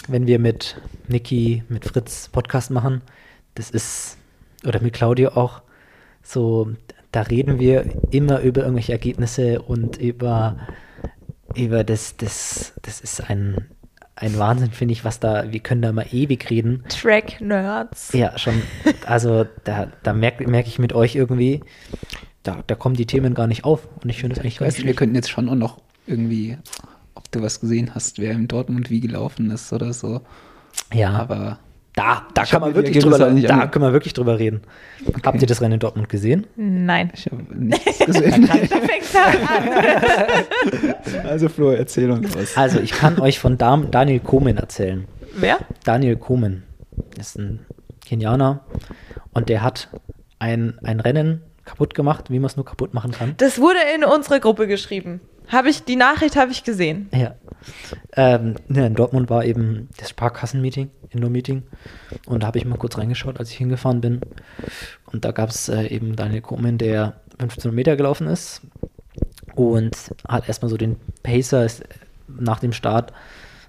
wenn wir mit Niki, mit Fritz Podcast machen, das ist, oder mit Claudio auch, so, da reden wir immer über irgendwelche Ergebnisse und über, über das, das, das ist ein, ein Wahnsinn, finde ich, was da, wir können da mal ewig reden. Track-Nerds. Ja, schon, also da, da merke merk ich mit euch irgendwie, da, da kommen die Themen gar nicht auf und ich finde das eigentlich nicht, wir könnten jetzt schon auch noch irgendwie, ob du was gesehen hast, wer in Dortmund wie gelaufen ist oder so. Ja, Aber da, da kann man wirklich drüber, da ange- können wir wirklich drüber reden. Habt ihr das Rennen in Dortmund gesehen? Nein. ich habe nichts gesehen. <laughs> Da fängt's an. <laughs> also Flo, erzähl uns was. Also, ich kann euch von Dam Daniel Komen erzählen. Wer? Daniel Komen ist ein Kenianer und der hat ein, ein Rennen kaputt gemacht, wie man es nur kaputt machen kann. Das wurde in unsere Gruppe geschrieben. Habe ich, die Nachricht habe ich gesehen. Ja. Ähm, ne, in Dortmund war eben das Sparkassen-Meeting, Indoor-Meeting. Und da habe ich mal kurz reingeschaut, als ich hingefahren bin. Und da gab es äh, eben Daniel Komen, der 15 Meter gelaufen ist. Und hat erstmal so den Pacer ist, äh, nach dem Start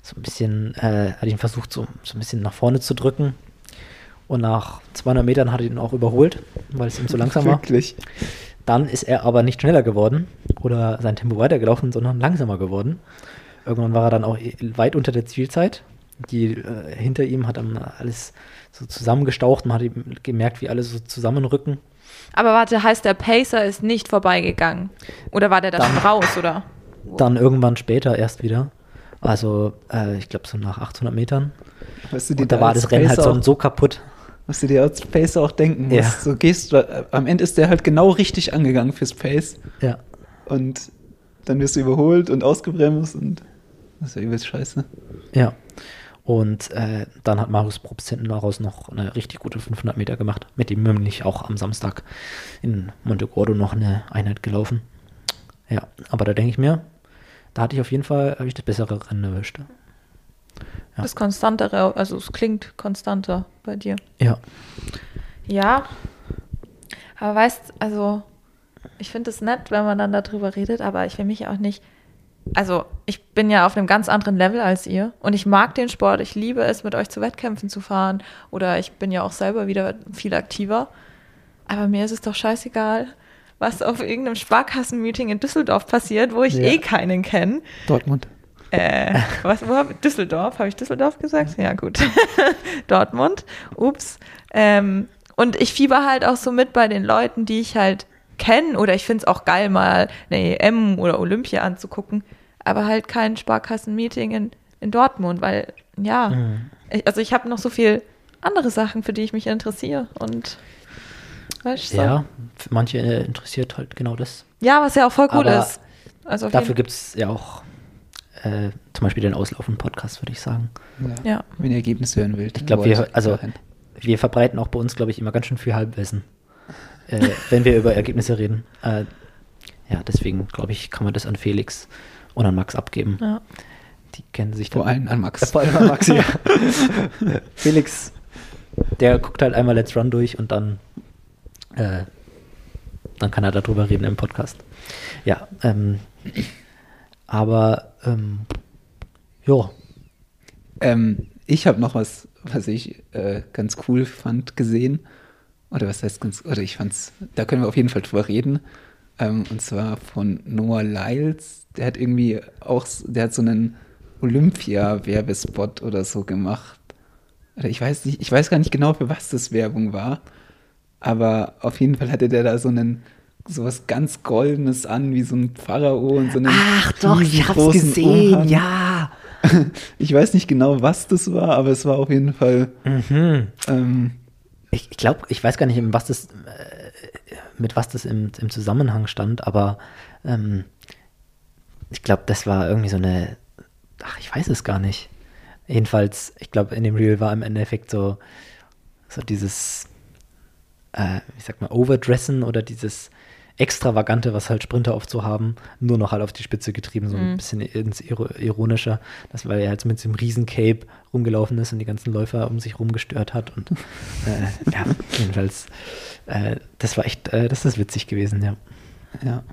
so ein bisschen, äh, hat ihn versucht, so, so ein bisschen nach vorne zu drücken. Und nach 200 Metern hat er ihn auch überholt, weil es ihm zu langsam war. Wirklich. Dann ist er aber nicht schneller geworden oder sein Tempo weitergelaufen, sondern langsamer geworden. Irgendwann war er dann auch weit unter der Zielzeit. Die äh, hinter ihm hat dann alles so zusammengestaucht. Man hat gemerkt, wie alle so zusammenrücken. Aber warte, heißt der Pacer ist nicht vorbeigegangen? Oder war der da Dann- schon raus, oder? Dann irgendwann später erst wieder. Also, äh, ich glaube, so nach 800 Metern. Was du da war das Rennen halt so, so kaputt. Was du dir als Pacer auch denken musst. Ja. So gehst du, äh, am Ende ist der halt genau richtig angegangen fürs Pace Ja. und dann wirst du überholt und ausgebremst und das ist ja übelst scheiße. Ja. Und äh, dann hat Marius Probst hinten daraus noch eine richtig gute 500 Meter gemacht, mit dem nämlich auch am Samstag in Monte Gordo noch eine Einheit gelaufen. Ja, aber da denke ich mir, da hatte ich auf jeden Fall, habe ich das bessere Rennen erwischt. Ja. Das konstantere, also es klingt konstanter bei dir. Ja, Ja. Aber weißt, also ich finde es nett, wenn man dann darüber redet, aber ich will mich auch nicht. Also, ich bin ja auf einem ganz anderen Level als ihr und ich mag den Sport. Ich liebe es, mit euch zu Wettkämpfen zu fahren oder ich bin ja auch selber wieder viel aktiver. Aber mir ist es doch scheißegal, was auf irgendeinem Sparkassenmeeting in Düsseldorf passiert, wo ich Ja. eh keinen kenne. Dortmund. Äh, was, wo hab, Düsseldorf, habe ich Düsseldorf gesagt? Ja, gut. <laughs> Dortmund, ups. Ähm, und ich fieber halt auch so mit bei den Leuten, die ich halt kenne. Oder ich finde es auch geil, mal eine EM oder Olympia anzugucken. Aber halt kein Sparkassen-Meeting in, in Dortmund, weil, ja, Mhm. ich, also ich habe noch so viel andere Sachen, für die ich mich interessiere. Und, weißt du, ja, für manche interessiert halt genau das. ja, was ja auch voll cool Aber ist. Also Dafür gibt es ja auch äh, zum Beispiel den Auslaufen-Podcast, würde ich sagen. Ja. Wenn ihr Ergebnisse hören wollt. Ich glaube, wir, also, wir verbreiten auch bei uns, glaube ich, immer ganz schön viel Halbwissen, äh, wenn wir über Ergebnisse reden. Äh, ja, deswegen, glaube ich, kann man das an Felix und an Max abgeben. ja. Die kennen sich Vor allem an Max. Äh, Vor allem an Max, ja. <laughs> Felix, der guckt halt einmal Let's Run durch und dann, äh, dann kann er darüber reden im Podcast. Ja, ähm, aber, ähm, ja, Ähm, ich habe noch was, was ich äh, ganz cool fand, gesehen. Oder was heißt ganz, oder ich fand's, da können wir auf jeden Fall drüber reden. Ähm, und zwar von Noah Lyles. Der hat irgendwie auch, der hat so einen Olympia-Werbespot oder so gemacht. Oder ich weiß nicht, ich weiß gar nicht genau, für was das Werbung war. Aber auf jeden Fall hatte der da so einen, sowas ganz Goldenes an, wie so ein Pharao und so einen Ach doch, ich hab's gesehen, Umhang. ja. <laughs> Ich weiß nicht genau, was das war, aber es war auf jeden Fall. Mhm. Ähm, Ich, ich glaube, ich weiß gar nicht, was das, äh, mit was das im, im Zusammenhang stand, aber ähm, ich glaube, das war irgendwie so eine, ach, ich weiß es gar nicht. Jedenfalls, ich glaube, in dem Reel war im Endeffekt so, so dieses, äh, ich sag mal, Overdressen oder dieses Extravagante, was halt Sprinter oft so haben, nur noch halt auf die Spitze getrieben, so ein Mhm. bisschen ins Iro- Ironischer, das weil er halt mit diesem Riesencape rumgelaufen ist und die ganzen Läufer um sich rum gestört hat und <laughs> äh, ja, jedenfalls, äh, das war echt, äh, das ist witzig gewesen, ja. Ja.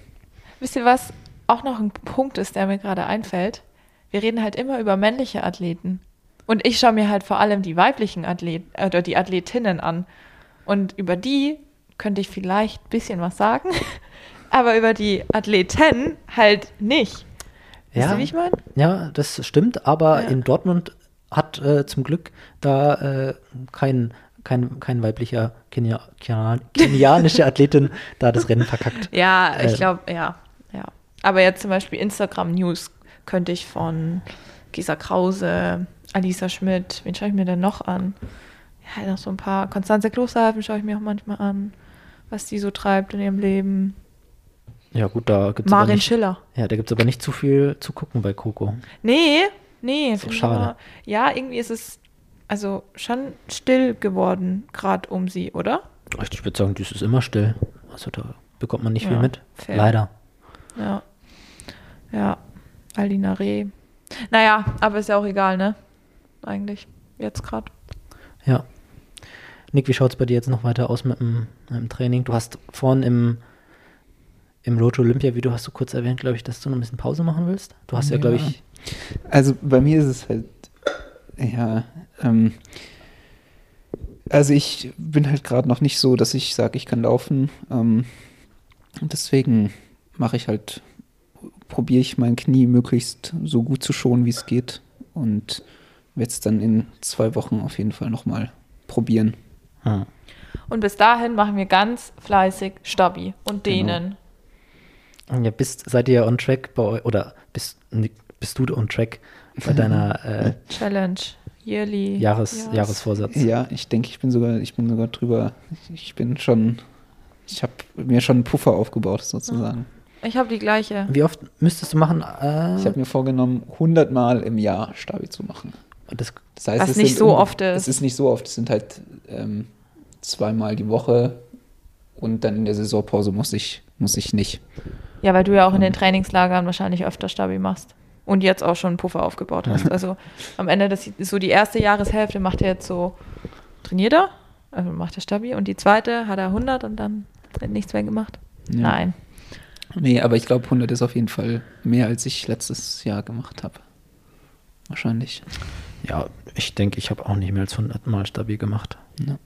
Wisst ihr, was auch noch ein Punkt ist, der mir gerade einfällt? Wir reden halt immer über männliche Athleten. Und ich schaue mir halt vor allem die weiblichen Athleten oder die Athletinnen an. Und über die könnte ich vielleicht ein bisschen was sagen, <laughs> aber über die Athleten halt nicht. Wisst ihr, wie ich meine? Ja, das stimmt, aber Ja. in Dortmund hat äh, zum Glück da äh, kein, kein, kein weiblicher Kenia, Kenia, kenianische <laughs> Athletin da das Rennen verkackt. Ja, ich Äh, glaube, ja, ja. Aber jetzt zum Beispiel Instagram News könnte ich von Gisa Krause, Alisa Schmidt, wen schaue ich mir denn noch an? Ja, noch so ein paar. Konstanze Klosterhalfen schaue ich mir auch manchmal an, was die so treibt in ihrem Leben. Ja gut, da gibt es Marin nicht- Schiller. ja, da gibt's aber nicht zu viel zu gucken bei Coco. Nee, nee. So ich schade. aber- Ja, irgendwie ist es also schon still geworden, gerade um sie, oder? Ich würde sagen, das ist immer still. Also da bekommt man nicht viel Ja, mit. fair. Leider. Ja. Ja. Alina Reh. Naja, aber ist ja auch egal, ne? Eigentlich. Jetzt gerade. Ja. Nick, wie schaut es bei dir jetzt noch weiter aus mit dem, mit dem Training? Du hast vorhin im, im Road to Olympia Video hast du kurz erwähnt, glaube ich, dass du noch ein bisschen Pause machen willst. Du hast ja, Ja. glaube ich, Also bei mir ist es halt, ja, ähm, also ich bin halt gerade noch nicht so, dass ich sage, ich kann laufen. Ähm, und deswegen mache ich halt, probiere ich mein Knie möglichst so gut zu schonen, wie es geht. Und werde es dann in zwei Wochen auf jeden Fall nochmal probieren. Hm, Und bis dahin machen wir ganz fleißig Stabi und Genau. denen. ja, bist, seid ihr on track bei oder bist, bist du on track bei deiner <laughs> äh, Challenge. Yearly. Jahres, Jahres- Jahresvorsatz? Ja, ich denke, ich bin sogar, ich bin sogar drüber. Ich bin schon, ich habe mir schon einen Puffer aufgebaut sozusagen. Ich habe die gleiche. Wie oft müsstest du machen? Äh, Ich habe mir vorgenommen, 100 Mal im Jahr Stabi zu machen. das, Das heißt, Was es nicht sind so oft ist. Es ist nicht so oft. Es sind halt ähm, zweimal die Woche und dann in der Saisonpause muss ich, muss ich nicht. Ja, weil du ja auch in den Trainingslagern wahrscheinlich öfter Stabi machst. Und jetzt auch schon einen Puffer aufgebaut <laughs> hast. Also am Ende, das ist so die erste Jahreshälfte macht er jetzt so, trainiert er, also macht er Stabi. Und die zweite hat er 100 und dann hat nichts mehr gemacht. Ja. Nein. Nee, aber ich glaube, 100 ist auf jeden Fall mehr, als ich letztes Jahr gemacht habe. Wahrscheinlich. ja, ich denke, ich habe auch nicht mehr als 100 Mal stabil gemacht. Ja.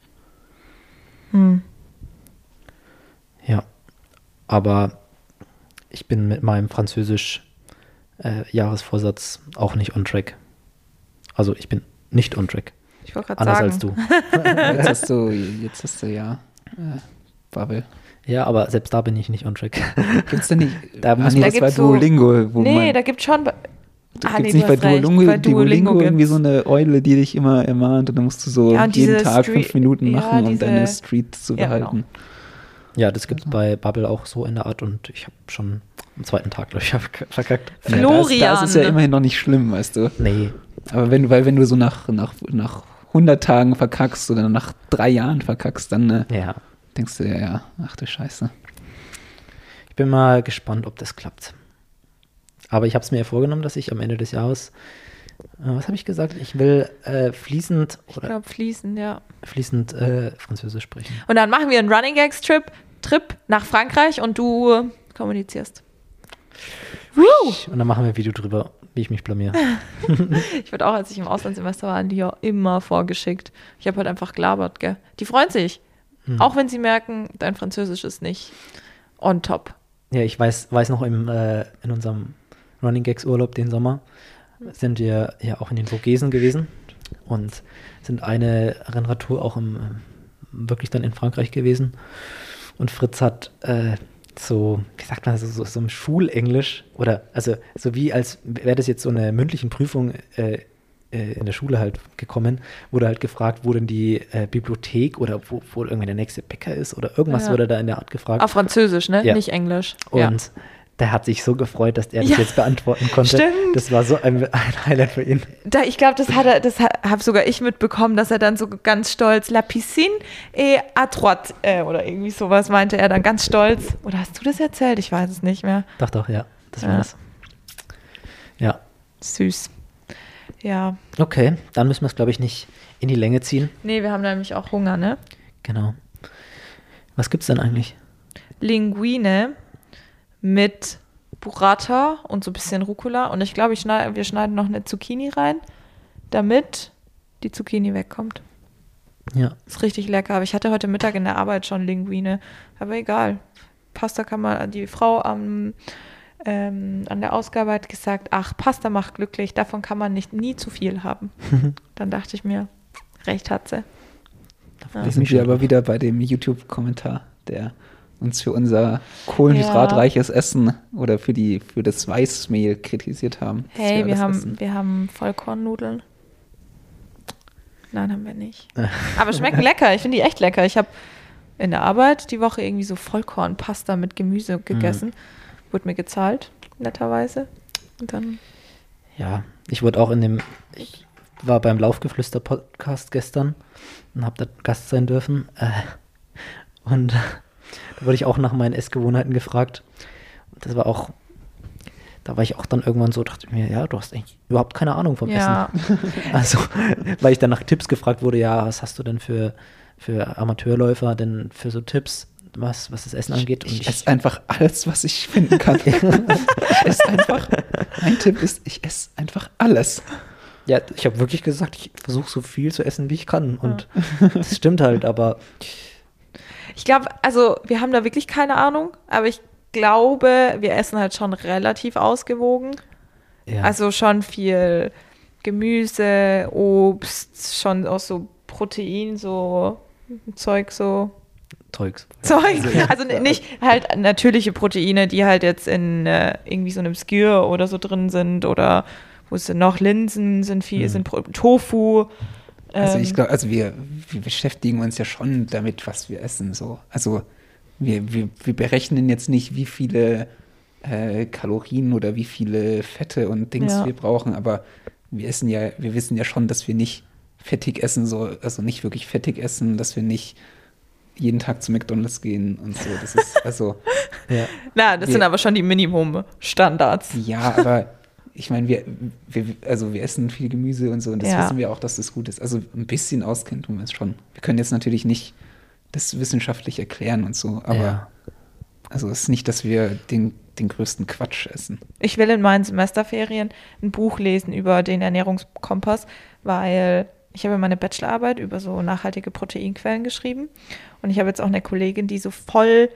Hm. Ja, aber ich bin mit meinem Französisch äh, Jahresvorsatz auch nicht on track. Also ich bin nicht on track. Ich wollte gerade Anders sagen. als du. <laughs> <laughs> Jetzt hast du, jetzt hast du ja äh, Bubble. Ja, aber selbst da bin ich nicht on track. Gibt's denn nicht? <laughs> Da muss nee, man- das Da so- Duolingo. Wo Nee, da gibt schon. Das Ah, gibt's nee, nicht bei. Duolingo, Bei Duolingo, irgendwie so eine Eule, die dich immer ermahnt und dann musst du so Ja, jeden Tag Street- fünf Minuten ja, machen, um diese- deine Street zu Ja, genau. behalten. ja, das gibt es bei Bubble auch so in der Art und ich habe schon am zweiten Tag, glaube ich, <laughs> verk- verkackt. Ja, Florian. Das, das ist ja immerhin noch nicht schlimm, weißt du. Nee, Aber wenn, weil wenn du so nach, nach, nach 100 Tagen verkackst oder nach drei Jahren verkackst, dann äh, ja. denkst du ja, ja, ach du Scheiße. Ich bin mal gespannt, ob das klappt. Aber ich habe es mir ja vorgenommen, dass ich am Ende des Jahres, äh, was habe ich gesagt? Ich will äh, fließend Ich glaube, fließen, ja. fließend äh, Französisch sprechen. Und dann machen wir einen Running Gags Trip, Trip nach Frankreich und du kommunizierst. Woo! Und dann machen wir ein Video drüber, wie ich mich blamier. <laughs> Ich wurde auch, als ich im Auslandssemester war, an die auch immer vorgeschickt. Ich habe halt einfach gelabert, gell? Die freuen sich. Hm. Auch wenn sie merken, dein Französisch ist nicht on top. Ja, ich weiß, weiß noch, im, äh, in unserem Running Gags Urlaub den Sommer sind wir ja auch in den Vogesen gewesen und sind eine Rennradtour auch im, ähm, wirklich dann in Frankreich gewesen. Und Fritz hat äh, so, wie sagt man, so, so, so im Schulenglisch oder also so wie als wäre das jetzt so eine mündlichen Prüfung äh, äh, in der Schule halt gekommen, wurde halt gefragt, wo denn die äh, Bibliothek oder wo, wo irgendwie der nächste Bäcker ist oder irgendwas Ja. wurde da in der Art gefragt. Auf Französisch, ne? Ja. Nicht Englisch. Und ja. Der hat sich so gefreut, dass er das Ja. jetzt beantworten konnte. Stimmt. Das war so ein, ein Highlight für ihn. Da, ich glaube, das hat er, das habe sogar ich mitbekommen, dass er dann so ganz stolz La piscine et à droite äh, oder irgendwie sowas meinte er dann ganz stolz. Oder hast du das erzählt? Ich weiß es nicht mehr. Doch, doch, ja. Das war Ja. das. Ja. Süß. Ja. Okay, dann müssen wir es, glaube ich, nicht in die Länge ziehen. Nee, wir haben nämlich auch Hunger, ne? Genau. Was gibt's denn eigentlich? Linguine mit Burrata und so ein bisschen Rucola. Und ich glaube, ich schneid, wir schneiden noch eine Zucchini rein, damit die Zucchini wegkommt. Ja. Ist richtig lecker. Aber ich hatte heute Mittag in der Arbeit schon Linguine. Aber egal. Pasta kann man, die Frau am, ähm, an der Ausgabe hat gesagt, ach, Pasta macht glücklich, davon kann man nicht nie zu viel haben. <laughs> Dann dachte ich mir, recht hat sie. Da sind wir aber wieder bei dem YouTube-Kommentar, der uns für unser kohlenhydratreiches Essen oder für die für das Weißmehl kritisiert haben. Hey, wir alles haben, essen. wir haben Vollkornnudeln. Nein, haben wir nicht. <laughs> Aber schmecken lecker. Ich finde die echt lecker. Ich habe in der Arbeit die Woche irgendwie so Vollkornpasta mit Gemüse gegessen. Wurde mir gezahlt, netterweise. Und dann, Ja, ich wurde auch in dem, ich war beim Laufgeflüster-Podcast gestern und habe da Gast sein dürfen. Äh, und da wurde ich auch nach meinen Essgewohnheiten gefragt. Und das war auch, da war ich auch dann irgendwann so, dachte ich mir, ja, du hast eigentlich überhaupt keine Ahnung vom ja, Essen. <laughs> Also, weil ich dann nach Tipps gefragt wurde, ja, was hast du denn für, für Amateurläufer denn für so Tipps, was, was das Essen angeht? Und Ich esse einfach alles, was ich finden kann. <laughs> ich esse einfach. Mein Tipp ist, ich esse einfach alles. Ja, ich habe wirklich gesagt, ich versuche so viel zu essen, wie ich kann. Und das stimmt halt, aber <laughs> ich glaube, also wir haben da wirklich keine Ahnung, aber ich glaube, wir essen halt schon relativ ausgewogen. ja. Also schon viel Gemüse, Obst, schon auch so Protein, so Zeug, so Zeugs. Zeug. Also n- nicht halt natürliche Proteine, die halt jetzt in äh, irgendwie so einem Skier oder so drin sind oder wo es noch Linsen sind viel, Mhm. sind Pro Tofu. Also ähm, ich glaube, also wir, wir beschäftigen uns ja schon damit, was wir essen. So. Also wir, wir, wir berechnen jetzt nicht, wie viele äh, Kalorien oder wie viele Fette und Dings Ja. wir brauchen, aber wir essen ja, wir wissen ja schon, dass wir nicht fettig essen, so, also nicht wirklich fettig essen, dass wir nicht jeden Tag zu McDonalds gehen und so. Das ist, also, <laughs> Ja. Na, das wir- sind aber schon die Minimum-Standards. ja, aber ich meine, wir, wir, also wir essen viel Gemüse und so und das Ja. wissen wir auch, dass das gut ist. Also ein bisschen auskennen tun wir es schon. Wir können jetzt natürlich nicht das wissenschaftlich erklären und so, aber Ja. also es ist nicht, dass wir den, den größten Quatsch essen. Ich will in meinen Semesterferien ein Buch lesen über den Ernährungskompass, weil ich habe meine Bachelorarbeit über so nachhaltige Proteinquellen geschrieben und ich habe jetzt auch eine Kollegin, die so voll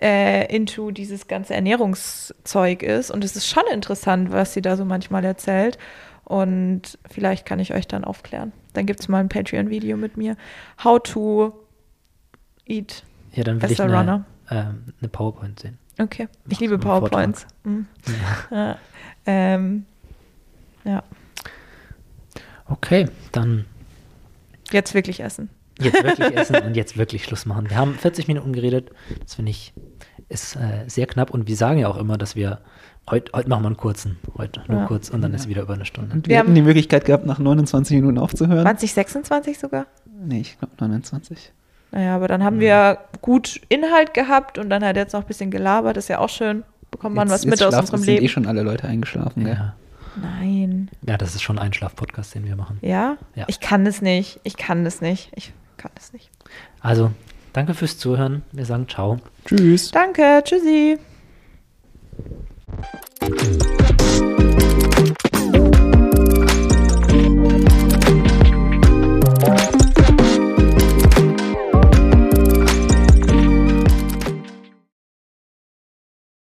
äh, into dieses ganze Ernährungszeug ist und es ist schon interessant, was sie da so manchmal erzählt und vielleicht kann ich euch dann aufklären. Dann gibt es mal ein Patreon-Video mit mir. How to eat. ja, dann will ich eine, runner. ähm, eine PowerPoint sehen. Okay, ich Mach liebe PowerPoints. Mhm. Ja. Ähm, ja, Okay, dann jetzt wirklich essen. Jetzt wirklich essen und jetzt wirklich Schluss machen. Wir haben 40 Minuten geredet. Das finde ich ist äh, sehr knapp und wir sagen ja auch immer, dass wir heute heute machen wir einen kurzen, heute nur Ja. kurz und dann ist wieder über eine Stunde. Und wir, Wir hatten haben- die Möglichkeit gehabt, nach 29 Minuten aufzuhören. 2026 sogar? Nee, ich glaube 29. Naja, aber dann haben wir gut Inhalt gehabt und dann hat er jetzt noch ein bisschen gelabert, ist ja auch schön. Bekommt man was mit aus schlafen- unserem sind Leben. eh schon alle Leute eingeschlafen, gell? Ja. Nein. ja, das ist schon ein Schlaf-Podcast, den wir machen. Ja? Ja. Ich kann es nicht. Ich kann es nicht. Ich kann das nicht. Also, danke fürs Zuhören. Wir sagen ciao. Tschüss. Danke, tschüssi.